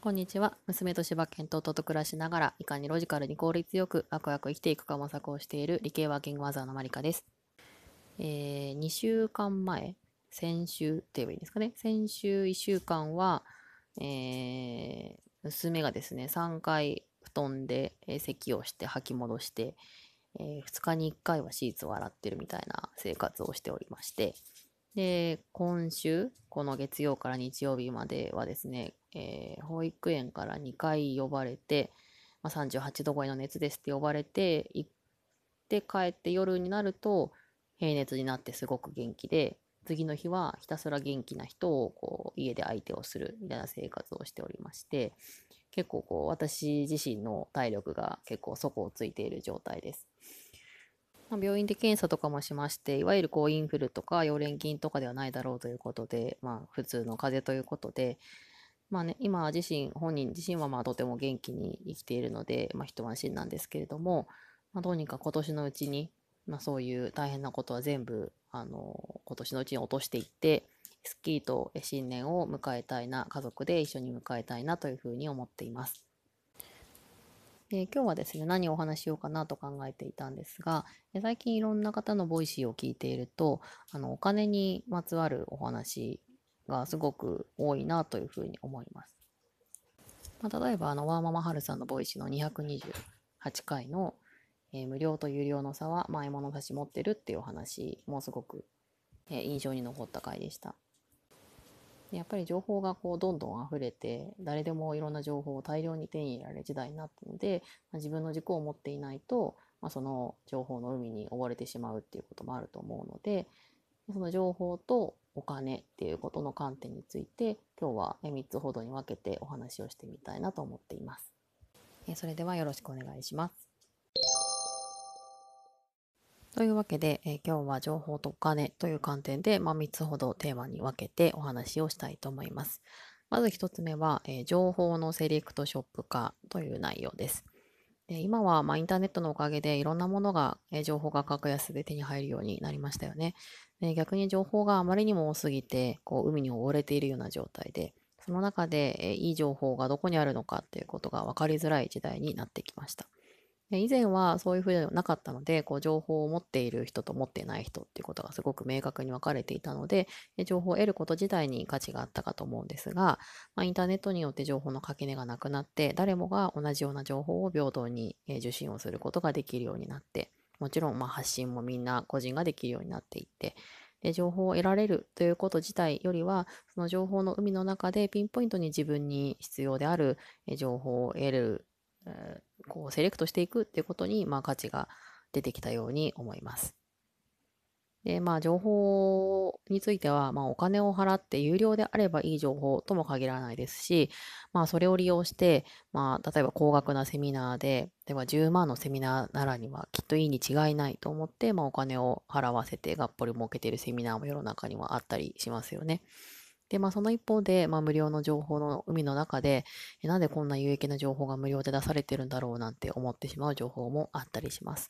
こんにちは。娘と柴犬と夫と暮らしながら、いかにロジカルに効率よく、悪々生きていくか模索をしている理系ワーキングマザーのマリカです。えー、2週間前、先週って言えばいいんですかね。先週1週間は、えー、娘がですね、3回布団で、咳をして吐き戻して、えー、2日に1回はシーツを洗ってるみたいな生活をしておりまして、で、今週、この月曜から日曜日まではですね、えー、保育園から2回呼ばれて、まあ、38度超えの熱ですって呼ばれて、行って帰って夜になると平熱になってすごく元気で、次の日はひたすら元気な人をこう家で相手をするみたいな生活をしておりまして、結構こう私自身の体力が結構底をついている状態です。まあ、病院で検査とかもしまして、いわゆるこうインフルとか溶連菌とかではないだろうということで、まあ、普通の風邪ということで、まあね、今自身、本人自身はまあとても元気に生きているので、まあ、一安心なんですけれども、まあ、どうにか今年のうちに、まあ、そういう大変なことは全部、あの、今年のうちに落としていって、スッキリと新年を迎えたいな、家族で一緒に迎えたいなというふうに思っています。で今日はですね、何をお話しようかなと考えていたんですが、最近いろんな方の Voicy を聞いていると、あのお金にまつわるお話がすごく多いなというふうに思います。まあ、例えば、あの、ワーママハルさんの Voicy の228回の、えー、無料と有料の差は前物差し持ってるっていうお話もすごく、えー、印象に残った回でした。やっぱり情報がこうどんどん溢れて誰でもいろんな情報を大量に手に入れられる時代になったので、まあ、自分の軸を持っていないと、まあ、その情報の海に溺れてしまうっていうこともあると思うのでその情報とお金っていうことの観点について今日は3つほどに分けてお話をしてみたいなと思っています。それではよろしくお願いします。というわけで、えー、今日は情報とお金という観点で、まあ、3つほどテーマに分けてお話をしたいと思います。まず1つ目は、えー、情報のセレクトショップ化という内容です。で今は、まあ、インターネットのおかげでいろんなものが、えー、情報が格安で手に入るようになりましたよね。で逆に情報があまりにも多すぎてこう海に溺れているような状態でその中で、えいい情報がどこにあるのかっていうことが分かりづらい時代になってきました。以前はそういうふうではなかったので、こう情報を持っている人と持っていない人っていうことがすごく明確に分かれていたので、情報を得ること自体に価値があったかと思うんですが、まあ、インターネットによって情報の垣根がなくなって、誰もが同じような情報を平等に受信をすることができるようになって、もちろんま発信もみんな個人ができるようになっていって、で情報を得られるということ自体よりは、その情報の海の中でピンポイントに自分に必要である情報を得るえ、こうセレクトしていくっていうことに、まあ、価値が出てきたように思います。で、まあ、情報については、まあ、お金を払って有料であればいい情報とも限らないですし、まあ、それを利用して、まあ、例えば高額なセミナーで、では10万のセミナーならにはきっといいに違いないと思って、まあ、お金を払わせてがっぽり儲けているセミナーも世の中にはあったりしますよね。で、まあ、その一方で、まあ、無料の情報の海の中で、なんでこんな有益な情報が無料で出されてるんだろうなんて思ってしまう情報もあったりします。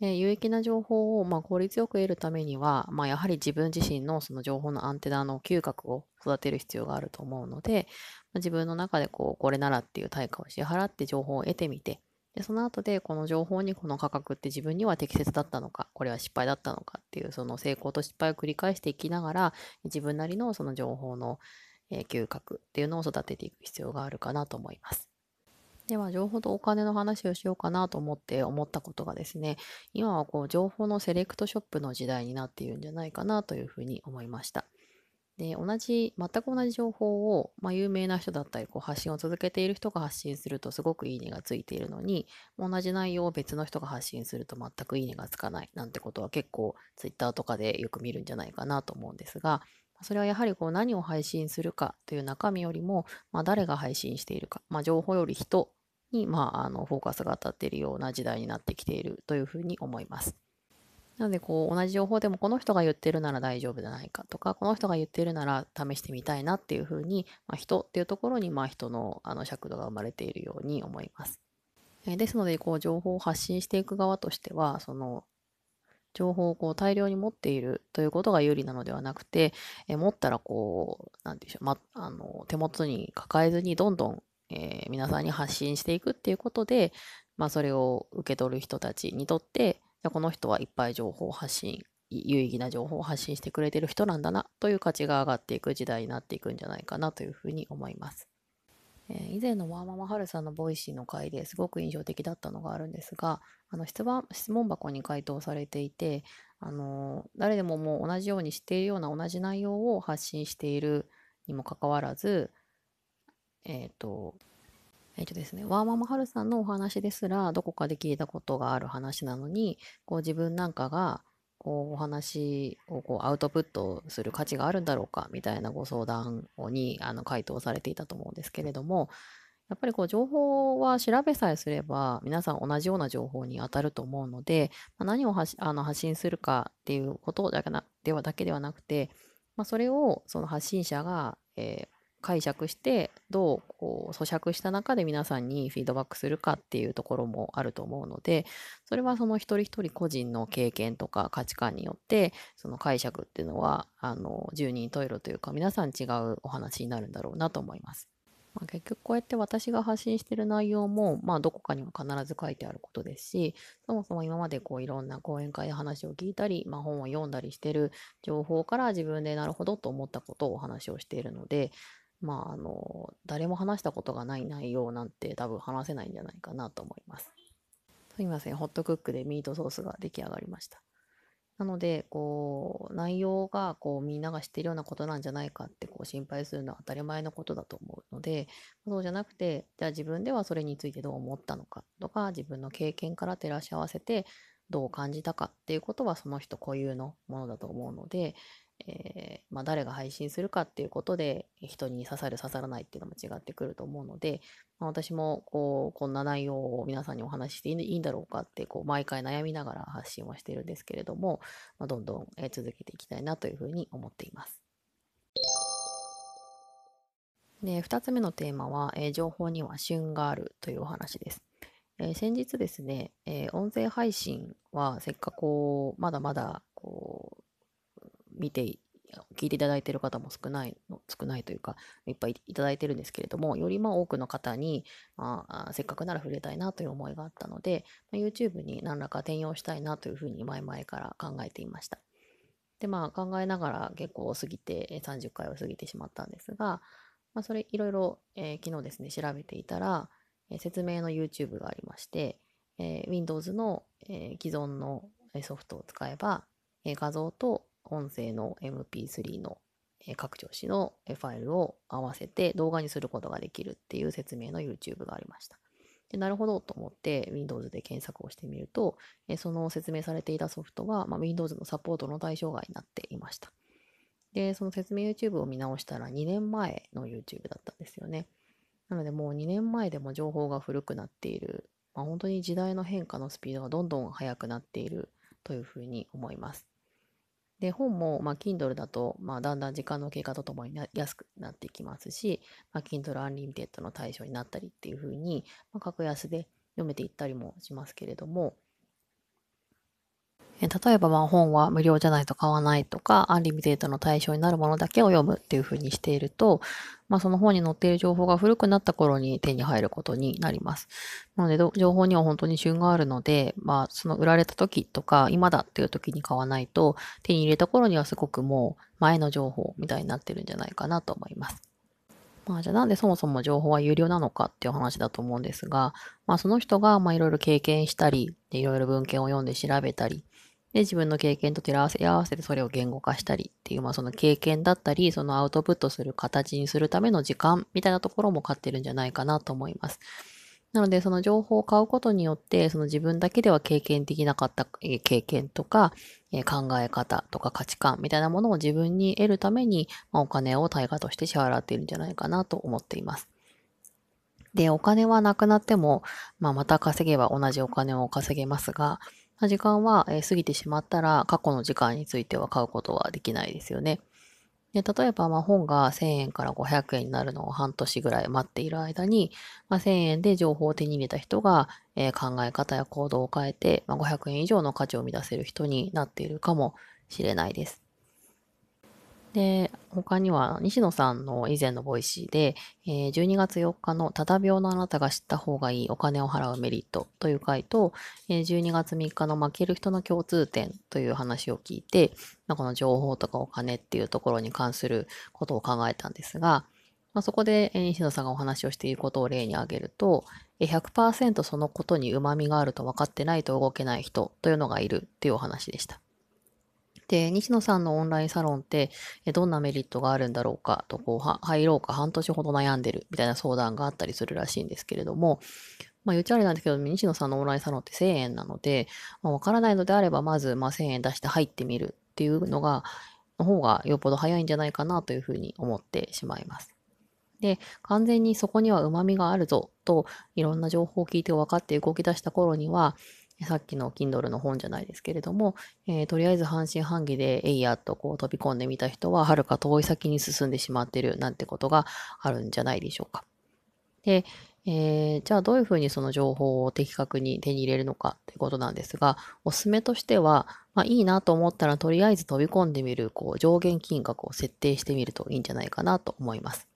で有益な情報を、まあ、効率よく得るためには、まあ、やはり自分自身のその情報のアンテナの嗅覚を育てる必要があると思うので、まあ、自分の中でこうこれならっていう対価を支払って情報を得てみてでその後でこの情報にこの価格って自分には適切だったのかこれは失敗だったのかっていうその成功と失敗を繰り返していきながら自分なりのその情報の、え嗅覚っていうのを育てていく必要があるかなと思います。では情報とお金の話をしようかなと思って思ったことがですね今はこう情報のセレクトショップの時代になっているんじゃないかなというふうに思いました。で、同じ、全く同じ情報を、まあ、有名な人だったり、こう発信を続けている人が発信するとすごくいいねがついているのに、同じ内容を別の人が発信すると全くいいねがつかないなんてことは結構 Twitter とかでよく見るんじゃないかなと思うんですが、それはやはりこう何を配信するかという中身よりも、まあ、誰が配信しているか、まあ、情報より人に、まあ、あのフォーカスが当たっているような時代になってきているというふうに思います。なので、こう、同じ情報でもこの人が言ってるなら大丈夫じゃないかとか、この人が言ってるなら試してみたいなっていうふうに、まあ、人っていうところに、まあ、人のあの尺度が生まれているように思います。えですので、こう、情報を発信していく側としては、その、情報をこう大量に持っているということが有利なのではなくて、え持ったらこう、なんでしょう、ま、あの手元に抱えずにどんどんえー、皆さんに発信していくっていうことで、まあ、それを受け取る人たちにとって、じゃこの人はいっぱい情報発信、有意義な情報を発信してくれてる人なんだなという価値が上がっていく時代になっていくんじゃないかなというふうに思います。えー、以前のワーママハルさんの Voicy の回ですごく印象的だったのがあるんですが、あの質問質問箱に回答されていて、あの誰でももう同じように知っているような同じ内容を発信しているにもかかわらず、えっ、ー、と、えっ、とですね、ワーママハルさんのお話ですら、どこかで聞いたことがある話なのに、こう自分なんかが、こうお話をこうアウトプットする価値があるんだろうかみたいなご相談にあの回答されていたと思うんですけれどもやっぱりこう情報は調べさえすれば皆さん同じような情報に当たると思うので、ま、何をあの発信するかっていうことだけなではだけではなくて、まあ、それをその発信者が、えー、解釈してどうこう咀嚼した中で皆さんにフィードバックするかっていうところもあると思うのでそれはその一人一人個人の経験とか価値観によってその解釈っていうのはあの十人十色というか皆さん違うお話になるんだろうなと思います。まあ、結局こうやって私が発信してる内容も、まあ、どこかには必ず書いてあることですしそもそも今までこういろんな講演会で話を聞いたり、まあ、本を読んだりしてる情報から自分でなるほどと思ったことをお話をしているのでまあ、あの、誰も話したことがない内容なんて多分話せないんじゃないかなと思います。すみません、ホットクックでミートソースが出来上がりました。なので、こう、内容が、こう、みんなが知っているようなことなんじゃないかって、こう、心配するのは当たり前のことだと思うので、そうじゃなくて、じゃあ自分ではそれについてどう思ったのかとか、自分の経験から照らし合わせて、どう感じたかっていうことは、その人固有のものだと思うので、えー、まあ、誰が配信するかっていうことで人に刺さる刺さらないっていうのも違ってくると思うので、まあ、私もこうこんな内容を皆さんにお話ししていいんだろうかってこう毎回悩みながら発信をしているんですけれども、まあ、どんどん続けていきたいなというふうに思っています。で2つ目のテーマは、えー、情報には旬があるというお話です。えー、先日ですね、え、音声配信はせっかくこうまだまだこう見て、聞いていただいている方も少ないの、少ないというか、いっぱいいただいてるんですけれども、よりまあ多くの方に、まあ、せっかくなら触れたいなという思いがあったので、まあ、YouTube に何らか転用したいなというふうに前々から考えていました。で、まあ考えながら結構過ぎて、30回を過ぎてしまったんですが、まあ、それいろいろ、えー、昨日ですね、調べていたら、えー、説明の YouTube がありまして、えー、Windows の、え既存のソフトを使えば、え画像と音声の MP3 の拡張子のファイルを合わせて動画にすることができるっていう説明の YouTube がありました。でなるほどと思って Windows で検索をしてみると、その説明されていたソフトは、まあ、Windows のサポートの対象外になっていました。で、その説明 YouTube を見直したら2年前の YouTube だったんですよね。なのでもう2年前でも情報が古くなっている、まあ、本当に時代の変化のスピードがどんどん速くなっているというふうに思います。で、本も、まあ、Kindle だと、まあ、だんだん時間の経過とともに安くなっていきますし、まあ、Kindle Unlimited の対象になったりっていうふうに、まあ、格安で読めていったりもしますけれども、例えばまあ本は無料じゃないと買わないとか、 Unlimited の対象になるものだけを読むっていうふうにしていると、まあその本に載っている情報が古くなった頃に手に入ることになります。なので、情報には本当に旬があるので、まあその売られた時とか、今だっていう時に買わないと、手に入れた頃にはすごくもう前の情報みたいになってるんじゃないかなと思います。まあじゃあなんでそもそも情報は有料なのかっていう話だと思うんですが、まあその人がいろいろ経験したり、いろいろ文献を読んで調べたり、で、自分の経験と照ら合わせてそれを言語化したりっていう、まあその経験だったり、そのアウトプットする形にするための時間みたいなところも買ってるんじゃないかなと思います。なので、その情報を買うことによって、その自分だけでは経験できなかった経験とか、考え方とか価値観みたいなものを自分に得るために、まあ、お金を対価として支払っているんじゃないかなと思っています。で、お金はなくなっても、まあ、また稼げば同じお金を稼げますが、時間は過ぎてしまったら過去の時間については買うことはできないですよね。で例えばま本が1000円から500円になるのを半年ぐらい待っている間に、まあ、1000円で情報を手に入れた人が、え、考え方や行動を変えて、まあ、500円以上の価値を生み出せる人になっているかもしれないです。で、他には、西野さんの以前の Voicy で、えー、12月4日のただ病のあなたが知った方がいいお金を払うメリットという回と、えー、12月3日の負ける人の共通点という話を聞いて、まあ、この情報とかお金っていうところに関することを考えたんですが、まあ、そこで西野さんがお話をしていることを例に挙げると、100%そのことに旨味があると分かってないと動けない人というのがいるっていうお話でした。で、西野さんのオンラインサロンって、どんなメリットがあるんだろうか？と、こう、入ろうか半年ほど悩んでるみたいな相談があったりするらしいんですけれども、まあ、言っちゃあれなんですけど、西野さんのオンラインサロンって1000円なので、まあ、わからないのであれば、まず、まあ、1000円出して入ってみるっていうのが、の方がよっぽど早いんじゃないかなというふうに思ってしまいます。で、完全にそこには旨味があるぞと、いろんな情報を聞いて分かって動き出した頃には、さっきの Kindle の本じゃないですけれども、えー、とりあえず半信半疑でえいやっとこう飛び込んでみた人は、はるか遠い先に進んでしまってるなんてことがあるんじゃないでしょうか。で、えー、じゃあどういうふうにその情報を的確に手に入れるのかってことなんですが、おすすめとしては、まあ、いいなと思ったらとりあえず飛び込んでみる、こう上限金額を設定してみるといいんじゃないかなと思います。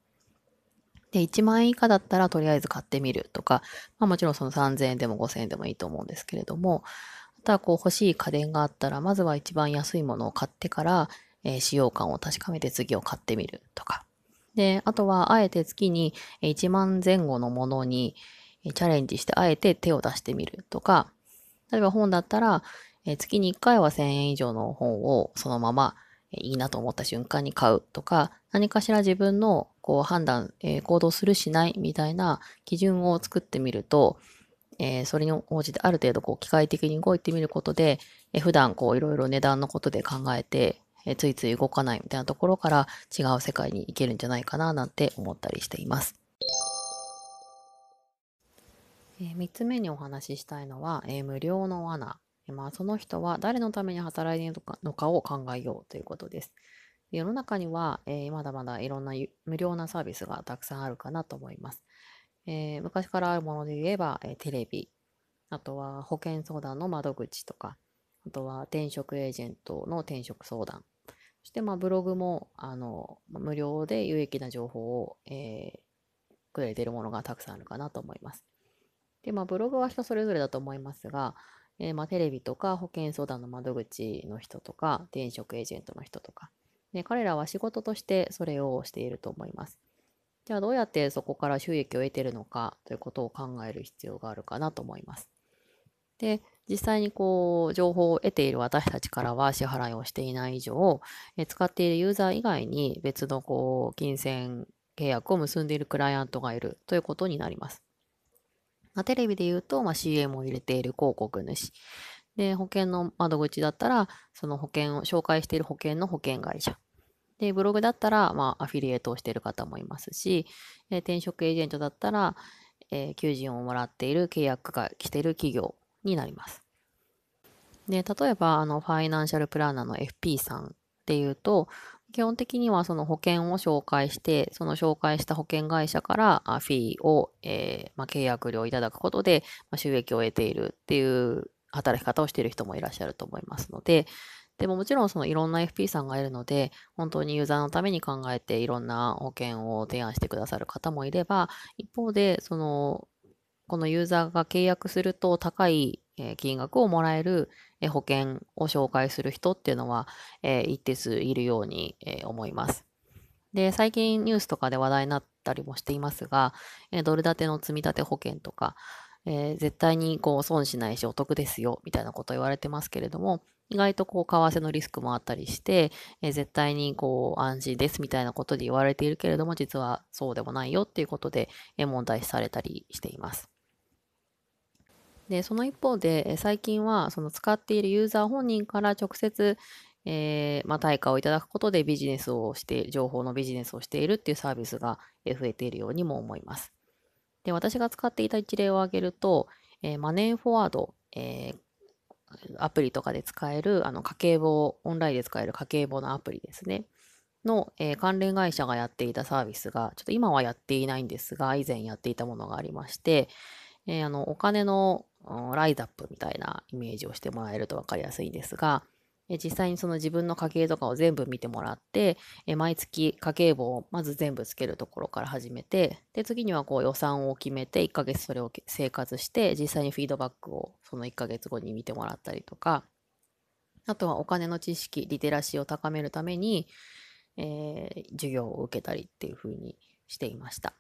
で、1万円以下だったらとりあえず買ってみるとか、まあもちろんその3000円でも5000円でもいいと思うんですけれども、あとはこう欲しい家電があったら、まずは一番安いものを買ってから、えー、使用感を確かめて次を買ってみるとか。で、あとはあえて月に1万前後のものにチャレンジしてあえて手を出してみるとか、例えば本だったら、え、月に1回は1000円以上の本をそのままいいなと思った瞬間に買うとか、何かしら自分のこう判断、えー、行動するしないみたいな基準を作ってみると、えー、それに応じてある程度こう機械的に動いてみることで、えー、普段こういろいろ値段のことで考えて、えー、ついつい動かないみたいなところから違う世界に行けるんじゃないかななんて思ったりしています。えー、3つ目にお話ししたいのは、えー、無料の罠まあ、その人は誰のために働いているのかを考えようということです。世の中には、えー、まだまだいろんな無料なサービスがたくさんあるかなと思います。えー、昔からあるもので言えば、えー、テレビ、あとは保険相談の窓口とか、あとは転職エージェントの転職相談、そしてまあブログもあの無料で有益な情報を、えー、くれているものがたくさんあるかなと思います。で、まあブログは人それぞれだと思いますが、えー、まあ、テレビとか保険相談の窓口の人とか、転職エージェントの人とか、で彼らは仕事としてそれをしていると思います。じゃあどうやってそこから収益を得てるのかということを考える必要があるかなと思います。で、実際にこう、情報を得ている私たちからは支払いをしていない以上、え使っているユーザー以外に別のこう、金銭契約を結んでいるクライアントがいるということになります。まあ、テレビで言うと、まあ、CM を入れている広告主。で、保険の窓口だったら、その保険を紹介している保険の保険会社。で、ブログだったら、まあ、アフィリエイトをしている方もいますし、え転職エージェントだったら、えー、求人をもらっている契約が来ている企業になります。で、例えば、あの、ファイナンシャルプランナーの FP さんっていうと、基本的にはその保険を紹介して、その紹介した保険会社からフィーを、えー、まあ、契約料いただくことで、ま、収益を得ているっていう働き方をしている人もいらっしゃると思いますので、でももちろんそのいろんな FP さんがいるので、本当にユーザーのために考えていろんな保険を提案してくださる方もいれば、一方で、その、このユーザーが契約すると高い金額をもらえる保険を紹介する人っていうのは、え一定数いるように、え思います。で、最近ニュースとかで話題になったりもしていますが、えドル建ての積立保険とか、えー、絶対にこう損しないしお得ですよみたいなこと言われてますけれども、意外とこう為替のリスクもあったりして、えー、絶対にこう安心ですみたいなことで言われているけれども、実はそうでもないよっていうことで、え、問題視されたりしています。で、その一方で、最近はその使っているユーザー本人から直接、えー、まあ、対価をいただくことでビジネスをして、情報のビジネスをしているっていうサービスが増えているようにも思います。で、私が使っていた一例を挙げると、えー、マネーフォワード、えー、アプリとかで使える、あの、家計簿、オンラインで使える家計簿のアプリですね。の、えー、関連会社がやっていたサービスが、ちょっと今はやっていないんですが、以前やっていたものがありまして、えー、あの、お金のライズアップみたいなイメージをしてもらえると分かりやすいんですが、実際にその自分の家計とかを全部見てもらって、毎月家計簿をまず全部つけるところから始めて、で、次にはこう予算を決めて1ヶ月それを生活して、実際にフィードバックをその1ヶ月後に見てもらったりとか、あとはお金の知識、リテラシーを高めるために、えー、授業を受けたりっていう風にしていました。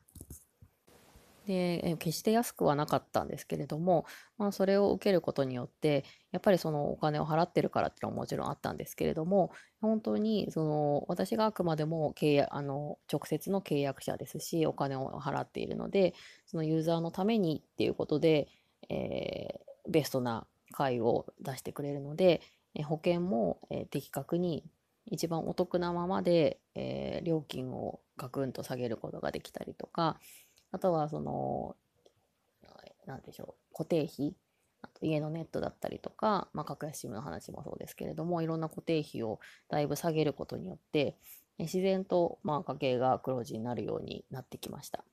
で決して安くはなかったんですけれども、まあ、それを受けることによってやっぱりそのお金を払ってるからっていうのはもちろんあったんですけれども本当にその私があくまでも契約あの直接の契約者ですしお金を払っているのでそのユーザーのためにっていうことで、えー、ベストな会を出してくれるので保険も、え的確に一番お得なままで、えー、料金をガクンと下げることができたりとかあとはその何でしょう固定費あと家のネットだったりとか、まあ、格安 SIM の話もそうですけれどもいろんな固定費をだいぶ下げることによって自然とまあ家計が黒字になるようになってきました。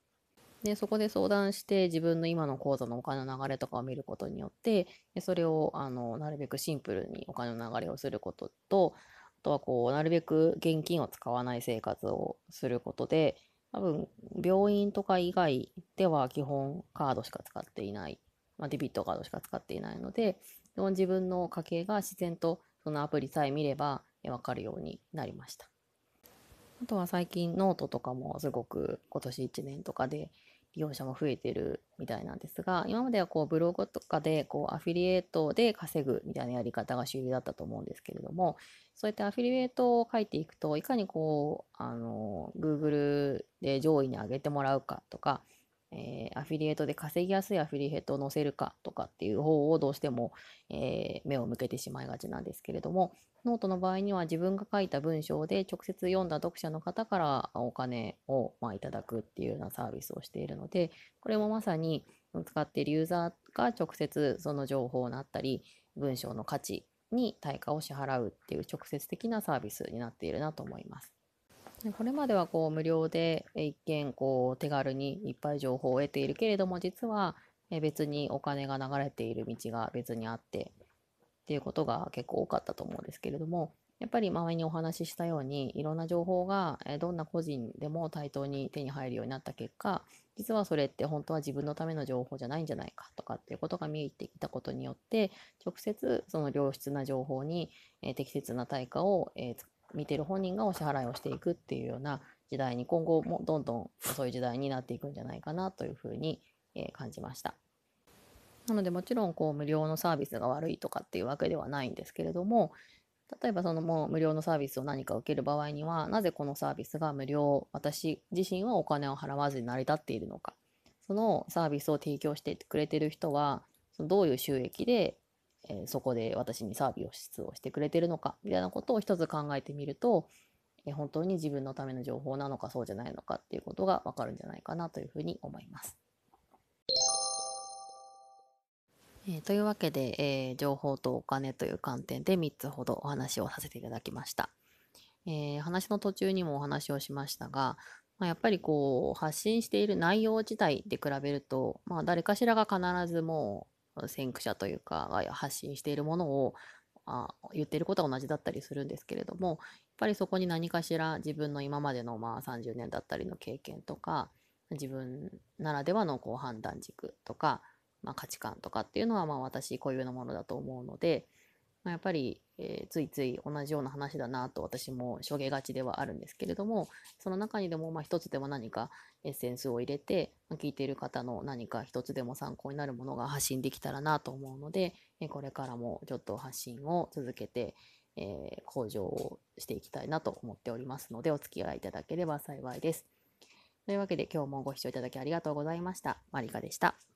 で、そこで相談して自分の今の口座のお金の流れとかを見ることによって、でそれをあのなるべくシンプルにお金の流れをすることと、あとはこう、なるべく現金を使わない生活をすることで、多分、病院とか以外では基本カードしか使っていない、まあ、デビットカードしか使っていないので、自分の家計が自然とそのアプリさえ見ればわかるようになりました。あとは最近ノートとかもすごく今年1年とかで利用者も増えてるみたいなんですが、今まではこうブログとかでこうアフィリエイトで稼ぐみたいなやり方が主流だったと思うんですけれども、そうやってアフィリエイトを書いていくと、いかにこう、あの、Google で上位に上げてもらうかとか、えー、アフィリエイトで稼ぎやすいアフィリエイトを載せるかとかっていう方をどうしても、えー、目を向けてしまいがちなんですけれども、ノートの場合には自分が書いた文章で直接読んだ読者の方からお金を、まあ、いただくっていうようなサービスをしているので、これもまさに使っているユーザーが直接その情報をなったり、文章の価値に対価を支払うっていう直接的なサービスになっているなと思います。これまではこう無料で一見こう手軽にいっぱい情報を得ているけれども実は別にお金が流れている道が別にあってっていうことが結構多かったと思うんですけれども、やっぱり前にお話ししたように、いろんな情報がどんな個人でも対等に手に入るようになった結果、実はそれって本当は自分のための情報じゃないんじゃないかとかっていうことが見えてきたことによって、直接その良質な情報に適切な対価を見てる本人がお支払いをしていくっていうような時代に今後もどんどんそういう時代になっていくんじゃないかなというふうに感じました。なのでもちろんこう無料のサービスが悪いとかっていうわけではないんですけれども、例えばそのもう無料のサービスを何か受ける場合には、なぜこのサービスが無料、私自身はお金を払わずに成り立っているのか、そのサービスを提供してくれてる人は、そのどういう収益で、えー、そこで私にサービスをしてくれてるのか、みたいなことを一つ考えてみると、えー、本当に自分のための情報なのかそうじゃないのかっていうことがわかるんじゃないかなというふうに思います。えー、というわけで、えー、情報とお金という観点で3つほどお話をさせていただきました。えー、話の途中にもお話をしましたが、まあ、やっぱりこう発信している内容自体で比べると、まあ、誰かしらが必ずもう先駆者というか発信しているものをあ言っていることは同じだったりするんですけれどもやっぱりそこに何かしら自分の今までのまあ30年だったりの経験とか自分ならではのこう判断軸とかまあ、価値観とかっていうのはまあ私固有のものだと思うので、まあ、やっぱり、えー、ついつい同じような話だなと私もしょげがちではあるんですけれどもその中にでもまあ一つでも何かエッセンスを入れて、まあ、聞いている方の何か一つでも参考になるものが発信できたらなと思うので、えー、これからもちょっと発信を続けて、えー、向上をしていきたいなと思っておりますのでお付き合いいただければ幸いです。というわけで今日もご視聴いただきありがとうございました。マリカでした。